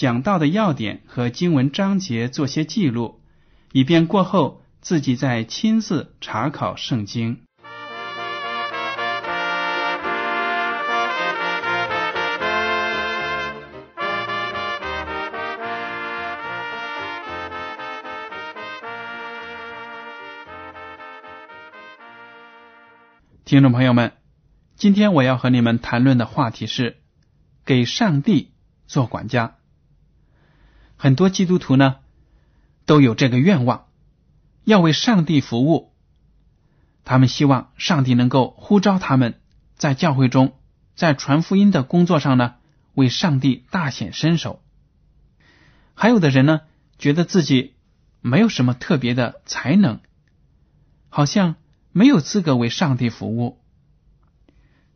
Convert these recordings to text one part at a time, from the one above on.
讲到的要点和经文章节做些记录，以便过后自己再亲自查考圣经。听众朋友们，今天我要和你们谈论的话题是给上帝做管家。很多基督徒呢都有这个愿望，要为上帝服务。他们希望上帝能够呼召他们在教会中，在传福音的工作上呢为上帝大显身手。还有的人呢觉得自己没有什么特别的才能，好像。没有资格为上帝服务。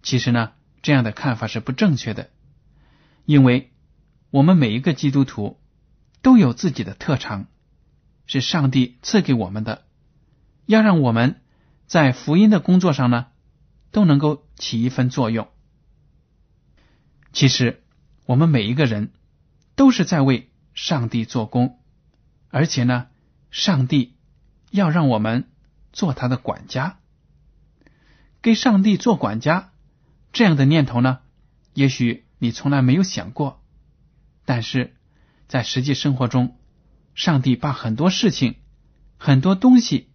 其实呢，这样的看法是不正确的，因为我们每一个基督徒都有自己的特长，是上帝赐给我们的，要让我们在福音的工作上呢都能够起一份作用。其实我们每一个人都是在为上帝做工，而且呢，上帝要让我们。做他的管家，给上帝做管家，这样的念头呢？也许你从来没有想过，但是在实际生活中，上帝把很多事情、很多东西、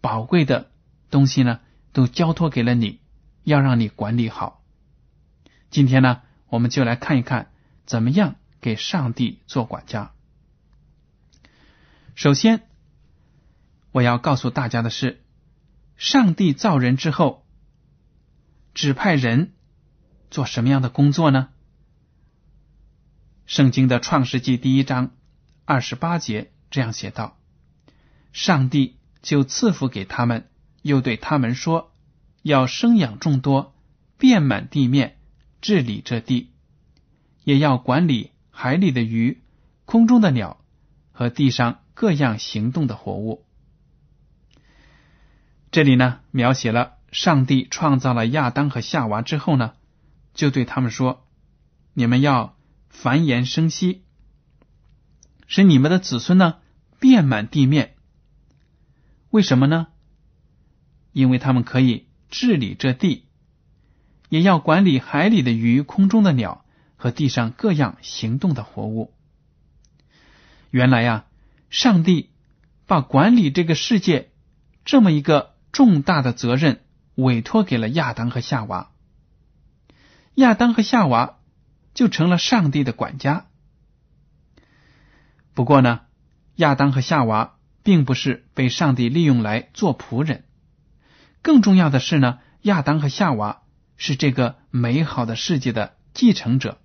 宝贵的东西呢，都交托给了你，要让你管理好。今天呢，我们就来看一看，怎么样给上帝做管家。首先。我要告诉大家的是，上帝造人之后，指派人做什么样的工作呢？圣经的创世纪第一章二十八节这样写道：“上帝就赐福给他们，又对他们说，要生养众多，遍满地面，治理这地，也要管理海里的鱼、空中的鸟和地上各样行动的活物。”这里呢，描写了上帝创造了亚当和夏娃之后呢，就对他们说：“你们要繁衍生息，使你们的子孙呢遍满地面。为什么呢？因为他们可以治理这地，也要管理海里的鱼、空中的鸟和地上各样行动的活物。原来呀，上帝把管理这个世界这么一个。”重大的责任委托给了亚当和夏娃，亚当和夏娃就成了上帝的管家。不过呢，亚当和夏娃并不是被上帝利用来做仆人，更重要的是呢，亚当和夏娃是这个美好的世界的继承者，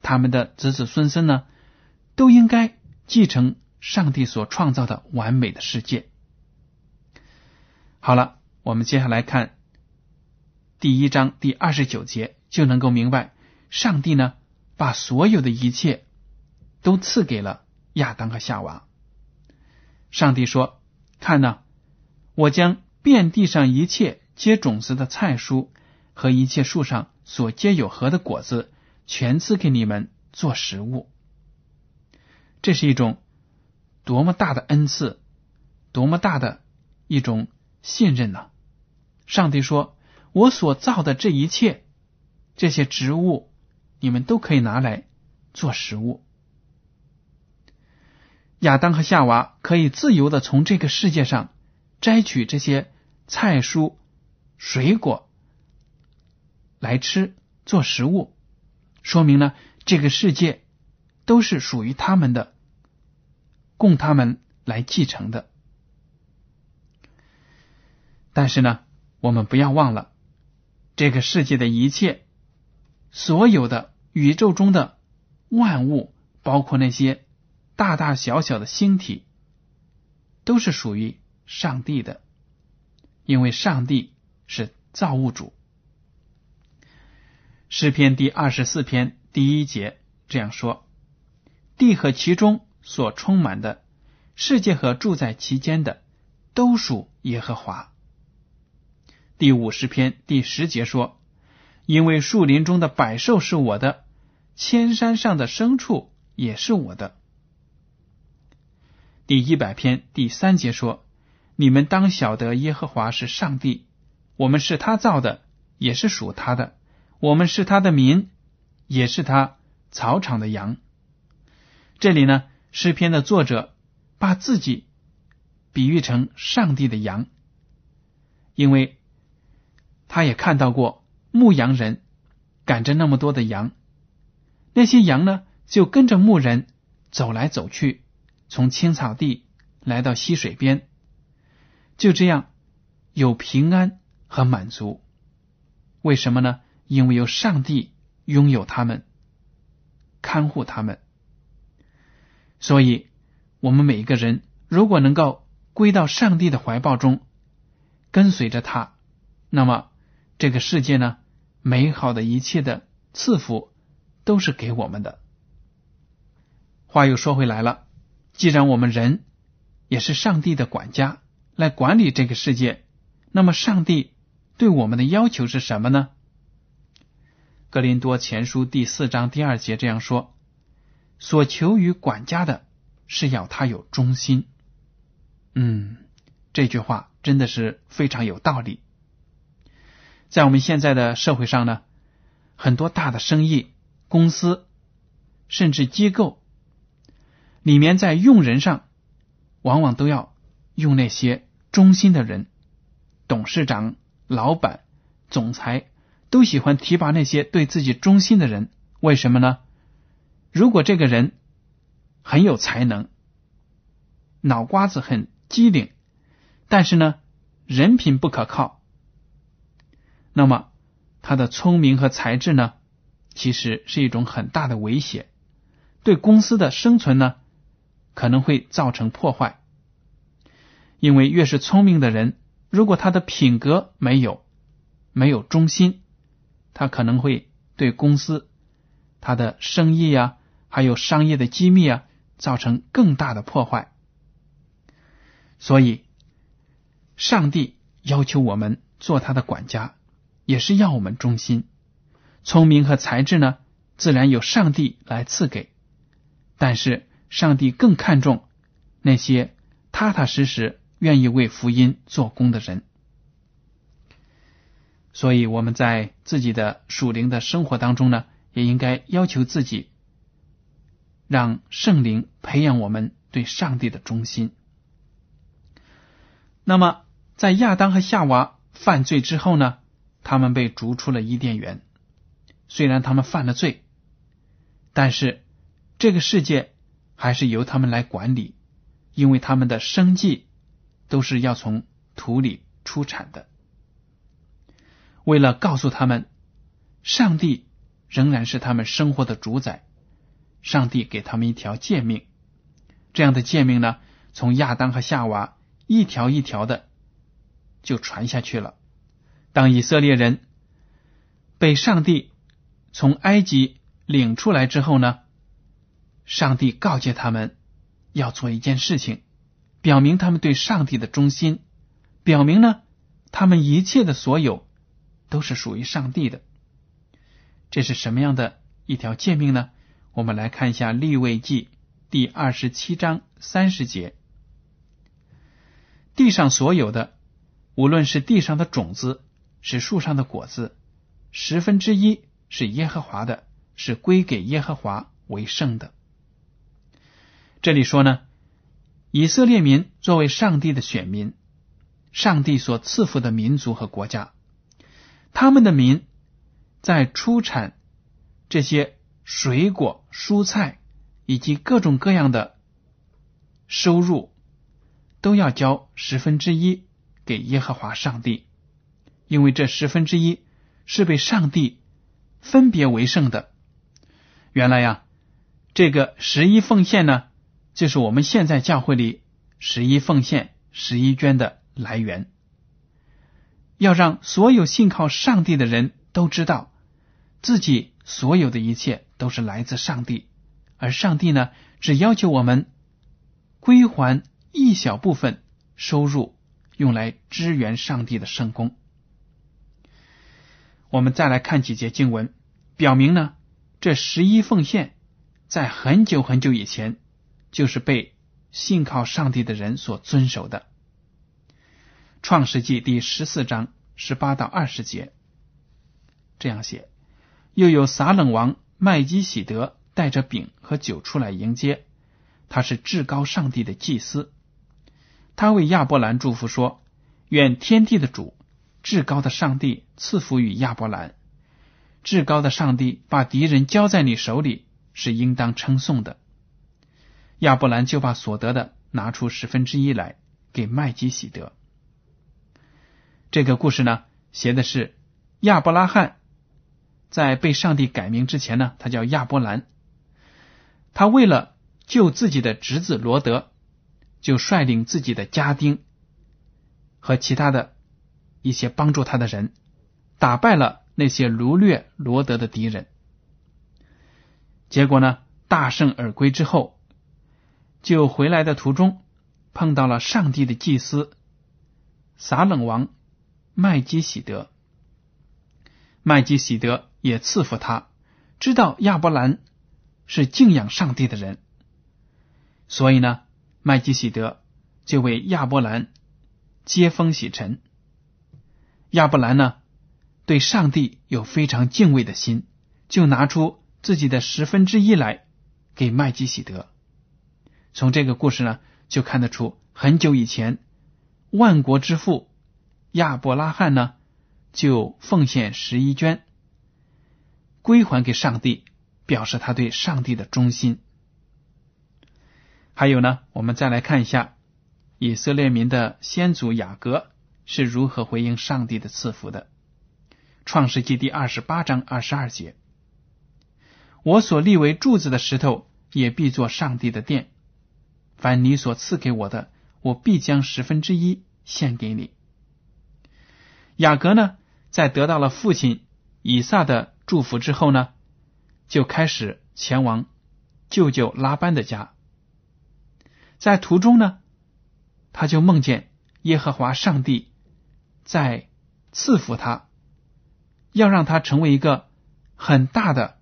他们的子子孙孙呢，都应该继承上帝所创造的完美的世界。好了，我们接下来看第一章第二十九节，就能够明白，上帝呢把所有的一切都赐给了亚当和夏娃。上帝说：“看呐，我将遍地上一切结种子的菜蔬和一切树上所结有核的果子，全赐给你们做食物。”这是一种多么大的恩赐，多么大的一种。信任呢？上帝说：“我所造的这一切，这些植物，你们都可以拿来做食物。”亚当和夏娃可以自由的从这个世界上摘取这些菜蔬、水果来吃做食物，说明呢这个世界都是属于他们的，供他们来继承的。但是呢，我们不要忘了，这个世界的一切，所有的宇宙中的万物，包括那些。大大小小的星体都是属于上帝的，因为上帝是造物主。诗篇第二十四篇第一节这样说：“地和其中所充满的，世界和住在其间的，都属耶和华。”第五十篇第十节说：“因为树林中的百兽是我的，千山上的牲畜也是我的。”第一百篇第三节说：“你们当晓得耶和华是上帝，我们是他造的，也是属他的；我们是他的民，也是他草场的羊。”这里呢，诗篇的作者把自己比喻成上帝的羊，因为他也看到过牧羊人赶着那么多的羊，那些羊呢就跟着牧人走来走去。从青草地来到溪水边，就这样有平安和满足。为什么呢？因为有上帝拥有他们，看护他们。所以，我们每一个人如果能够归到上帝的怀抱中，跟随着他，那么这个世界呢，美好的一切的赐福都是给我们的。话又说回来了。既然我们人也是上帝的管家，来管理这个世界，那么上帝对我们的要求是什么呢？格林多前书第四章第二节这样说：“所求于管家的是要他有忠心。”嗯，这句话真的是非常有道理。在我们现在的社会上呢，很多大的生意公司甚至机构。里面在用人上，往往都要用那些忠心的人，董事长、老板、总裁都喜欢提拔那些对自己忠心的人。为什么呢？如果这个人很有才能，脑瓜子很机灵，但是呢人品不可靠，那么他的聪明和才智呢，其实是一种很大的威胁，对公司的生存呢。可能会造成破坏，因为越是聪明的人，如果他的品格没有没有忠心，他可能会对公司、他的生意呀，还有商业的机密啊，造成更大的破坏。所以，上帝要求我们做他的管家，也是要我们忠心。聪明和才智呢，自然由上帝来赐给，但是。上帝更看重那些踏踏实实愿意为福音做工的人，所以我们在自己的属灵的生活当中呢，也应该要求自己，让圣灵培养我们对上帝的忠心。那么，在亚当和夏娃犯罪之后呢，他们被逐出了伊甸园。虽然他们犯了罪，但是这个世界。还是由他们来管理，因为他们的生计都是要从土里出产的。为了告诉他们，上帝仍然是他们生活的主宰，上帝给他们一条诫命。这样的诫命呢，从亚当和夏娃一条一条的就传下去了。当以色列人被上帝从埃及领出来之后呢？上帝告诫他们要做一件事情，表明他们对上帝的忠心，表明呢，他们一切的所有都是属于上帝的。这是什么样的一条诫命呢？我们来看一下《立位记》第二十七章三十节：地上所有的，无论是地上的种子，是树上的果子，十分之一是耶和华的，是归给耶和华为圣的。这里说呢，以色列民作为上帝的选民，上帝所赐福的民族和国家，他们的民在出产这些水果、蔬菜以及各种各样的收入，都要交十分之一给耶和华上帝，因为这十分之一是被上帝分别为圣的。原来呀，这个十一奉献呢。就是我们现在教会里十一奉献、十一捐的来源，要让所有信靠上帝的人都知道，自己所有的一切都是来自上帝，而上帝呢，只要求我们归还一小部分收入，用来支援上帝的圣功。我们再来看几节经文，表明呢，这十一奉献在很久很久以前。就是被信靠上帝的人所遵守的。创世纪第十四章十八到二十节这样写：又有撒冷王麦基喜德带着饼和酒出来迎接，他是至高上帝的祭司。他为亚伯兰祝福说：“愿天地的主、至高的上帝赐福于亚伯兰。至高的上帝把敌人交在你手里，是应当称颂的。”亚伯兰就把所得的拿出十分之一来给麦基喜德。这个故事呢，写的是亚伯拉罕在被上帝改名之前呢，他叫亚伯兰。他为了救自己的侄子罗德，就率领自己的家丁和其他的一些帮助他的人，打败了那些掳掠罗德的敌人。结果呢，大胜而归之后。就回来的途中，碰到了上帝的祭司撒冷王麦基喜德。麦基喜德也赐福他，知道亚伯兰是敬仰上帝的人，所以呢，麦基喜德就为亚伯兰接风洗尘。亚伯兰呢，对上帝有非常敬畏的心，就拿出自己的十分之一来给麦基喜德。从这个故事呢，就看得出很久以前，万国之父亚伯拉罕呢，就奉献十一捐，归还给上帝，表示他对上帝的忠心。还有呢，我们再来看一下以色列民的先祖雅各是如何回应上帝的赐福的。创世纪第二十八章二十二节：“我所立为柱子的石头，也必作上帝的殿。”凡你所赐给我的，我必将十分之一献给你。雅各呢，在得到了父亲以撒的祝福之后呢，就开始前往舅舅拉班的家。在途中呢，他就梦见耶和华上帝在赐福他，要让他成为一个很大的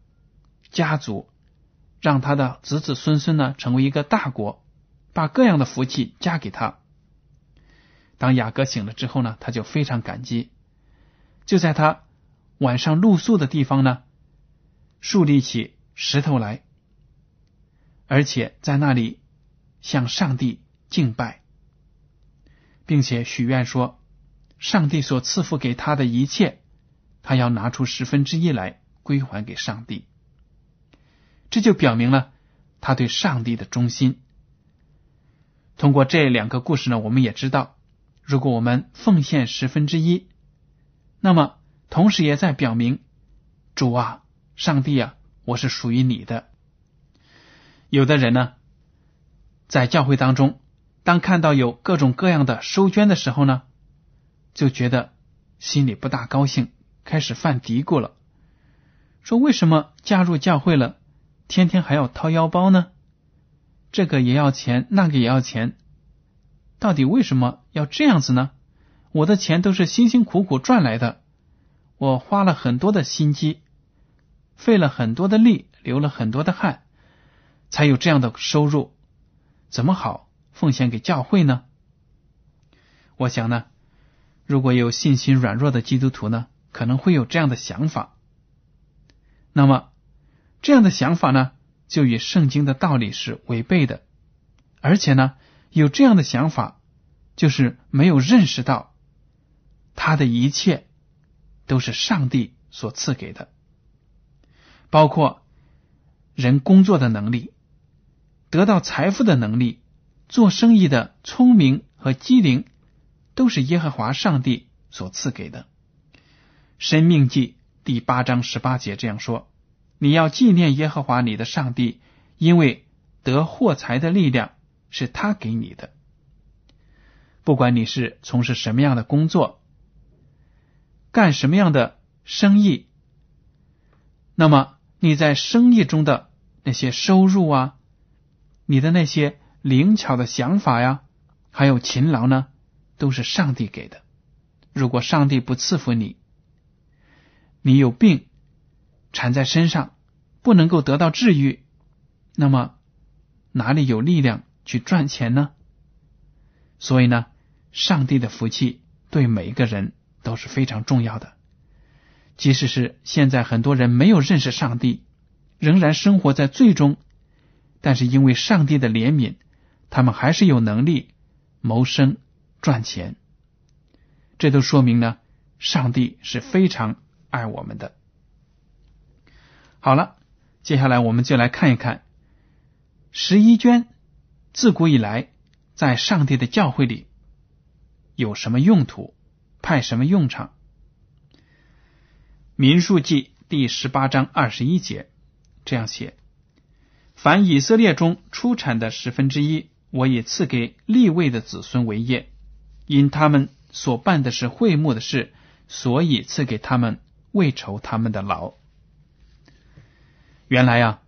家族，让他的子子孙孙呢成为一个大国。把各样的福气加给他。当雅各醒了之后呢，他就非常感激，就在他晚上露宿的地方呢，树立起石头来，而且在那里向上帝敬拜，并且许愿说，上帝所赐福给他的一切，他要拿出十分之一来归还给上帝。这就表明了他对上帝的忠心。通过这两个故事呢，我们也知道，如果我们奉献十分之一，那么同时也在表明主啊，上帝啊，我是属于你的。有的人呢，在教会当中，当看到有各种各样的收捐的时候呢，就觉得心里不大高兴，开始犯嘀咕了，说为什么加入教会了，天天还要掏腰包呢？这个也要钱，那个也要钱，到底为什么要这样子呢？我的钱都是辛辛苦苦赚来的，我花了很多的心机，费了很多的力，流了很多的汗，才有这样的收入，怎么好奉献给教会呢？我想呢，如果有信心软弱的基督徒呢，可能会有这样的想法。那么这样的想法呢？就与圣经的道理是违背的，而且呢，有这样的想法，就是没有认识到他的一切都是上帝所赐给的，包括人工作的能力、得到财富的能力、做生意的聪明和机灵，都是耶和华上帝所赐给的。生命记第八章十八节这样说：“你要纪念耶和华你的上帝，因为得获财的力量。”是他给你的，不管你是从事什么样的工作，干什么样的生意，那么你在生意中的那些收入啊，你的那些灵巧的想法呀，还有勤劳呢，都是上帝给的。如果上帝不赐福你，你有病缠在身上，不能够得到治愈，那么哪里有力量？去赚钱呢？所以呢，上帝的福气对每一个人都是非常重要的。即使是现在很多人没有认识上帝，仍然生活在最终，但是因为上帝的怜悯，他们还是有能力谋生赚钱。这都说明呢，上帝是非常爱我们的。好了，接下来我们就来看一看十一捐。自古以来，在上帝的教会里有什么用途，派什么用场？民数记第十八章二十一节这样写：凡以色列中出产的十分之一，我也赐给立位的子孙为业，因他们所办的是会幕的事，所以赐给他们为酬他们的劳。原来啊，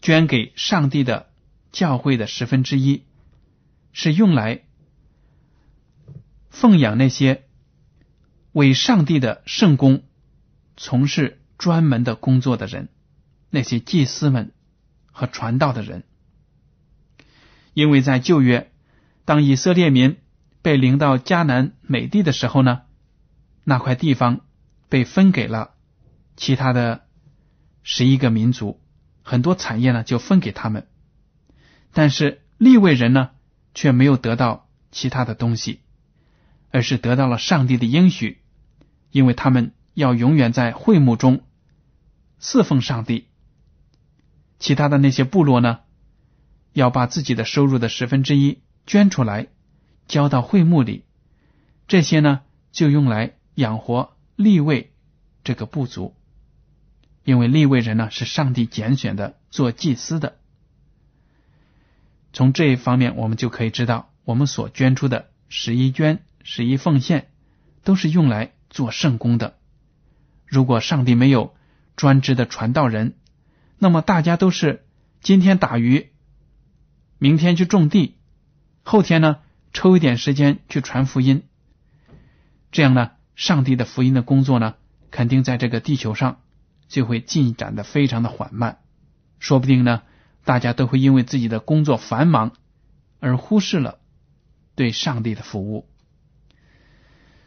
捐给上帝的。教会的十分之一是用来奉养那些为上帝的圣公从事专门的工作的人，那些祭司们和传道的人。因为在旧约，当以色列民被领到迦南美地的时候呢，那块地方被分给了其他的十一个民族，很多产业呢就分给他们。但是立位人呢，却没有得到其他的东西，而是得到了上帝的应许，因为他们要永远在会幕中侍奉上帝。其他的那些部落呢，要把自己的收入的十分之一捐出来，交到会幕里，这些呢就用来养活立位这个部族，因为立位人呢是上帝拣选的做祭司的。从这一方面，我们就可以知道，我们所捐出的十一捐、十一奉献，都是用来做圣功的。如果上帝没有专职的传道人，那么大家都是今天打鱼，明天去种地，后天呢抽一点时间去传福音。这样呢，上帝的福音的工作呢，肯定在这个地球上就会进展的非常的缓慢，说不定呢。大家都会因为自己的工作繁忙而忽视了对上帝的服务，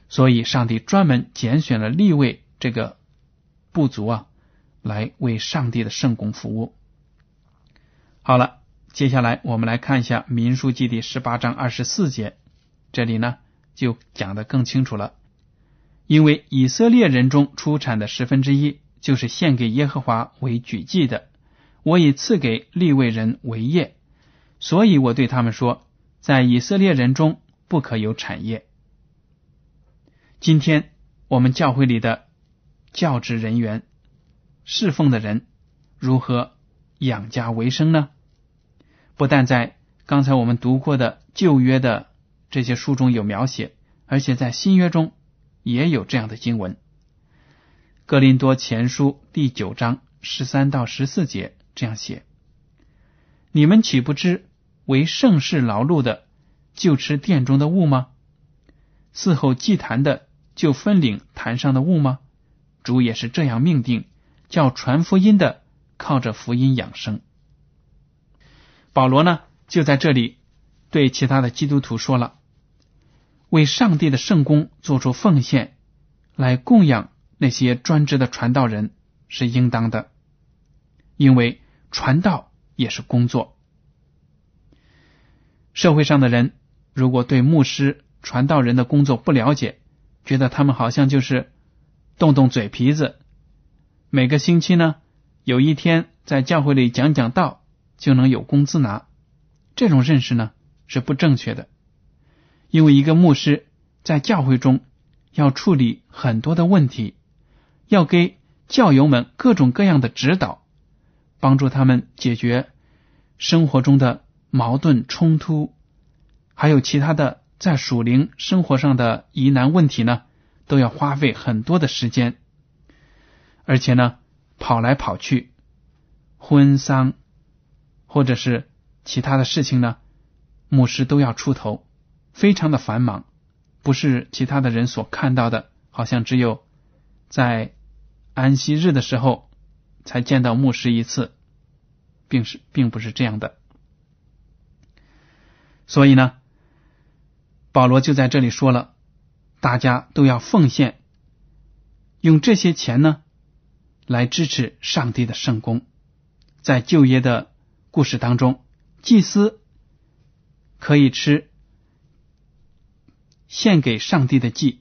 所以上帝专门拣选了立位这个部族啊，来为上帝的圣公服务。好了，接下来我们来看一下《民书记》第十八章二十四节，这里呢就讲的更清楚了。因为以色列人中出产的十分之一，就是献给耶和华为举祭的。我已赐给立位人为业，所以我对他们说，在以色列人中不可有产业。今天我们教会里的教职人员、侍奉的人如何养家为生呢？不但在刚才我们读过的旧约的这些书中有描写，而且在新约中也有这样的经文，《格林多前书》第九章十三到十四节。这样写：你们岂不知为盛世劳碌的，就吃殿中的物吗？伺候祭坛的，就分领坛上的物吗？主也是这样命定，叫传福音的靠着福音养生。保罗呢，就在这里对其他的基督徒说了：为上帝的圣功做出奉献，来供养那些专职的传道人是应当的，因为。传道也是工作。社会上的人如果对牧师、传道人的工作不了解，觉得他们好像就是动动嘴皮子，每个星期呢有一天在教会里讲讲道就能有工资拿，这种认识呢是不正确的。因为一个牧师在教会中要处理很多的问题，要给教友们各种各样的指导，帮助他们解决生活中的矛盾冲突，还有其他的在属灵生活上的疑难问题呢，都要花费很多的时间，而且呢，跑来跑去，婚丧或者是其他的事情呢，牧师都要出头。非常的繁忙，不是其他的人所看到的，好像只有在安息日的时候才见到牧师一次，并是并不是这样的。所以呢，保罗就在这里说了，大家都要奉献，用这些钱呢来支持上帝的圣功。在旧约的故事当中，祭司可以吃。献给上帝的祭，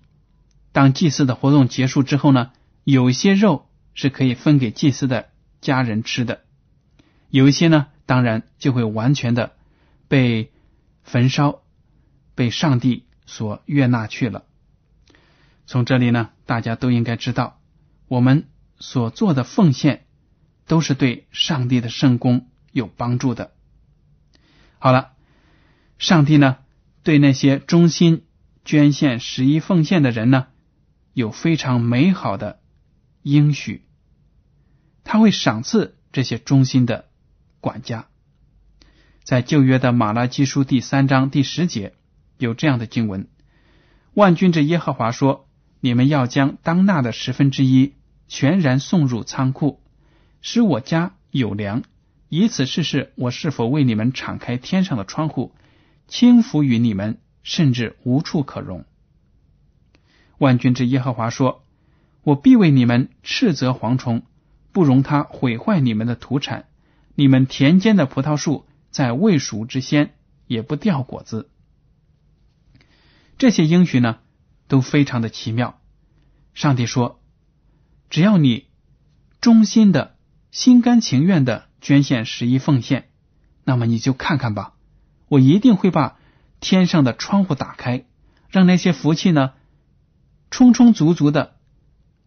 当祭祀的活动结束之后呢，有一些肉是可以分给祭司的家人吃的，有一些呢，当然就会完全的被焚烧，被上帝所悦纳去了。从这里呢，大家都应该知道，我们所做的奉献都是对上帝的圣功有帮助的。好了，上帝呢，对那些忠心。捐献、十一奉献的人呢，有非常美好的应许，他会赏赐这些忠心的管家。在旧约的马拉基书第三章第十节有这样的经文：“万军之耶和华说：你们要将当纳的十分之一全然送入仓库，使我家有粮，以此试试我是否为你们敞开天上的窗户，轻浮于你们。”甚至无处可容。万军之耶和华说：“我必为你们斥责蝗虫，不容它毁坏你们的土产。你们田间的葡萄树在未熟之先也不掉果子。”这些应许呢，都非常的奇妙。上帝说：“只要你忠心的、心甘情愿的捐献十一奉献，那么你就看看吧，我一定会把。”天上的窗户打开，让那些福气呢，充充足足的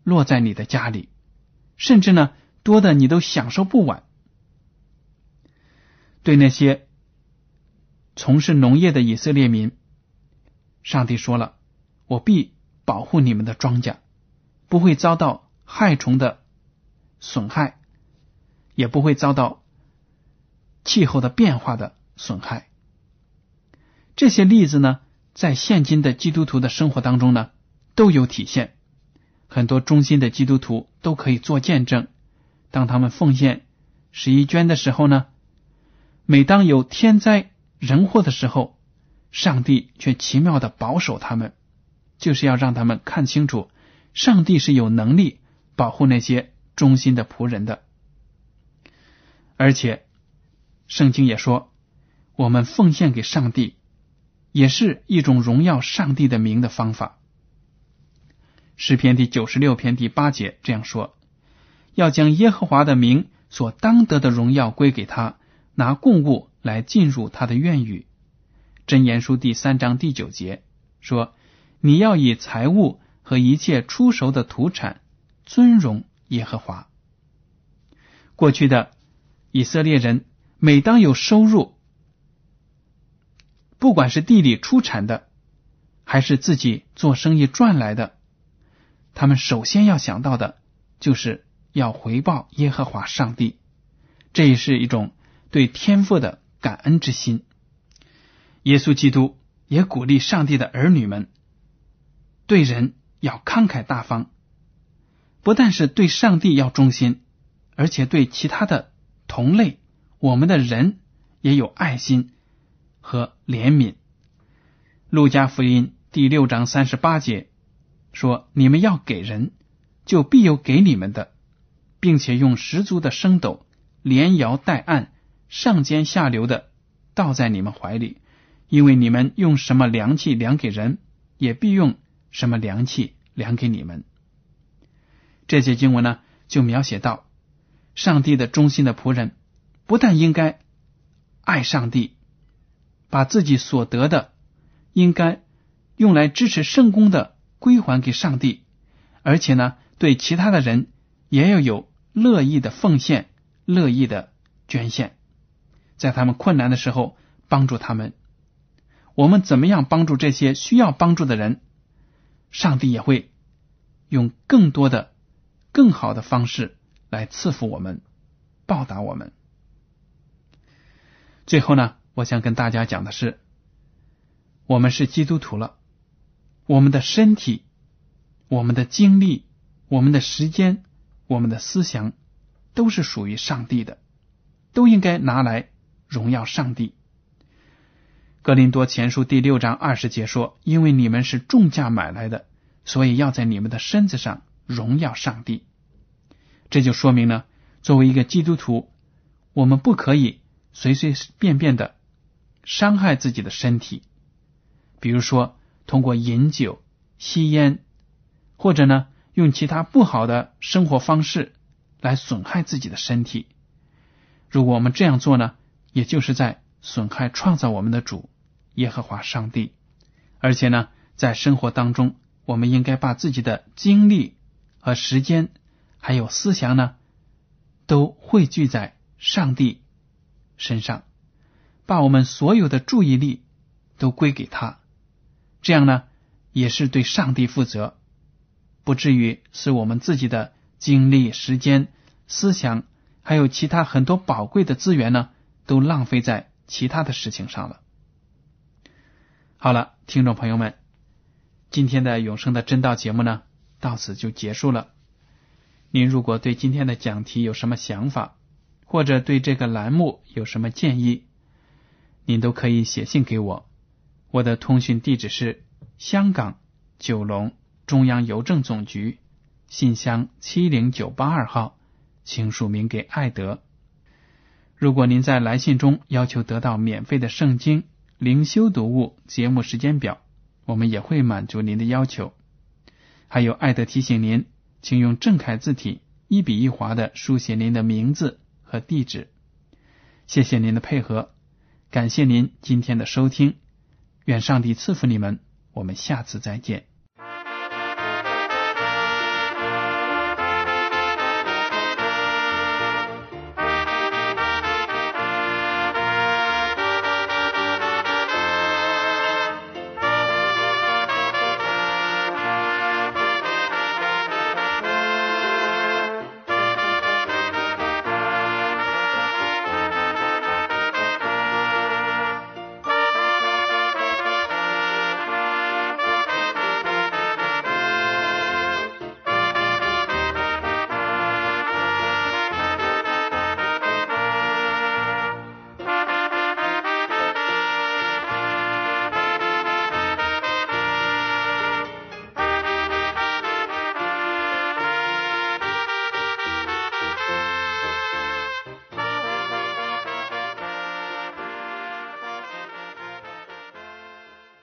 落在你的家里，甚至呢，多的你都享受不完。对那些从事农业的以色列民，上帝说了：“我必保护你们的庄稼，不会遭到害虫的损害，也不会遭到气候的变化的损害。”这些例子呢，在现今的基督徒的生活当中呢，都有体现。很多忠心的基督徒都可以做见证。当他们奉献十一捐的时候呢，每当有天灾人祸的时候，上帝却奇妙的保守他们，就是要让他们看清楚，上帝是有能力保护那些忠心的仆人的。而且，圣经也说，我们奉献给上帝。也是一种荣耀上帝的名的方法。诗篇第九十六篇第八节这样说：“要将耶和华的名所当得的荣耀归给他，拿供物来进入他的院宇。”真言书第三章第九节说：“你要以财物和一切出熟的土产尊荣耶和华。”过去的以色列人，每当有收入，不管是地里出产的，还是自己做生意赚来的，他们首先要想到的，就是要回报耶和华上帝。这也是一种对天赋的感恩之心。耶稣基督也鼓励上帝的儿女们，对人要慷慨大方，不但是对上帝要忠心，而且对其他的同类，我们的人也有爱心。和怜悯。路加福音第六章三十八节说：“你们要给人，就必有给你们的，并且用十足的升斗，连摇带按，上尖下流的倒在你们怀里，因为你们用什么量器量给人，也必用什么量器量给你们。这节经文呢，就描写到上帝的忠心的仆人，不但应该爱上帝，把自己所得的应该用来支持圣公的归还给上帝，而且呢，对其他的人也要有乐意的奉献、乐意的捐献，在他们困难的时候帮助他们。我们怎么样帮助这些需要帮助的人，上帝也会用更多的。更好的方式来赐福我们，报答我们。最后呢，我想跟大家讲的是，我们是基督徒了，我们的身体、我们的精力、我们的时间、我们的思想，都是属于上帝的，都应该拿来荣耀上帝。格林多前书第六章二十节说：“因为你们是重价买来的，所以要在你们的身子上。”荣耀上帝，这就说明了，作为一个基督徒，我们不可以随随便便的伤害自己的身体，比如说通过饮酒、吸烟，或者呢用其他不好的生活方式来损害自己的身体。如果我们这样做呢，也就是在损害创造我们的主耶和华上帝。而且呢，在生活当中，我们应该把自己的精力。和时间，还有思想呢，都汇聚在上帝身上，把我们所有的注意力都归给他，这样呢，也是对上帝负责，不至于使我们自己的精力、时间、思想，还有其他很多宝贵的资源呢，都浪费在其他的事情上了。好了，听众朋友们，今天的永生的真道节目呢。到此就结束了。您如果对今天的讲题有什么想法，或者对这个栏目有什么建议，您都可以写信给我。我的通讯地址是香港九龙中央邮政总局信箱七零九八二号，请署名给艾德。如果您在来信中要求得到免费的圣经灵修读物节目时间表，我们也会满足您的要求。还有，爱德提醒您，请用正楷字体一笔一划的书写您的名字和地址。谢谢您的配合，感谢您今天的收听，愿上帝赐福你们，我们下次再见。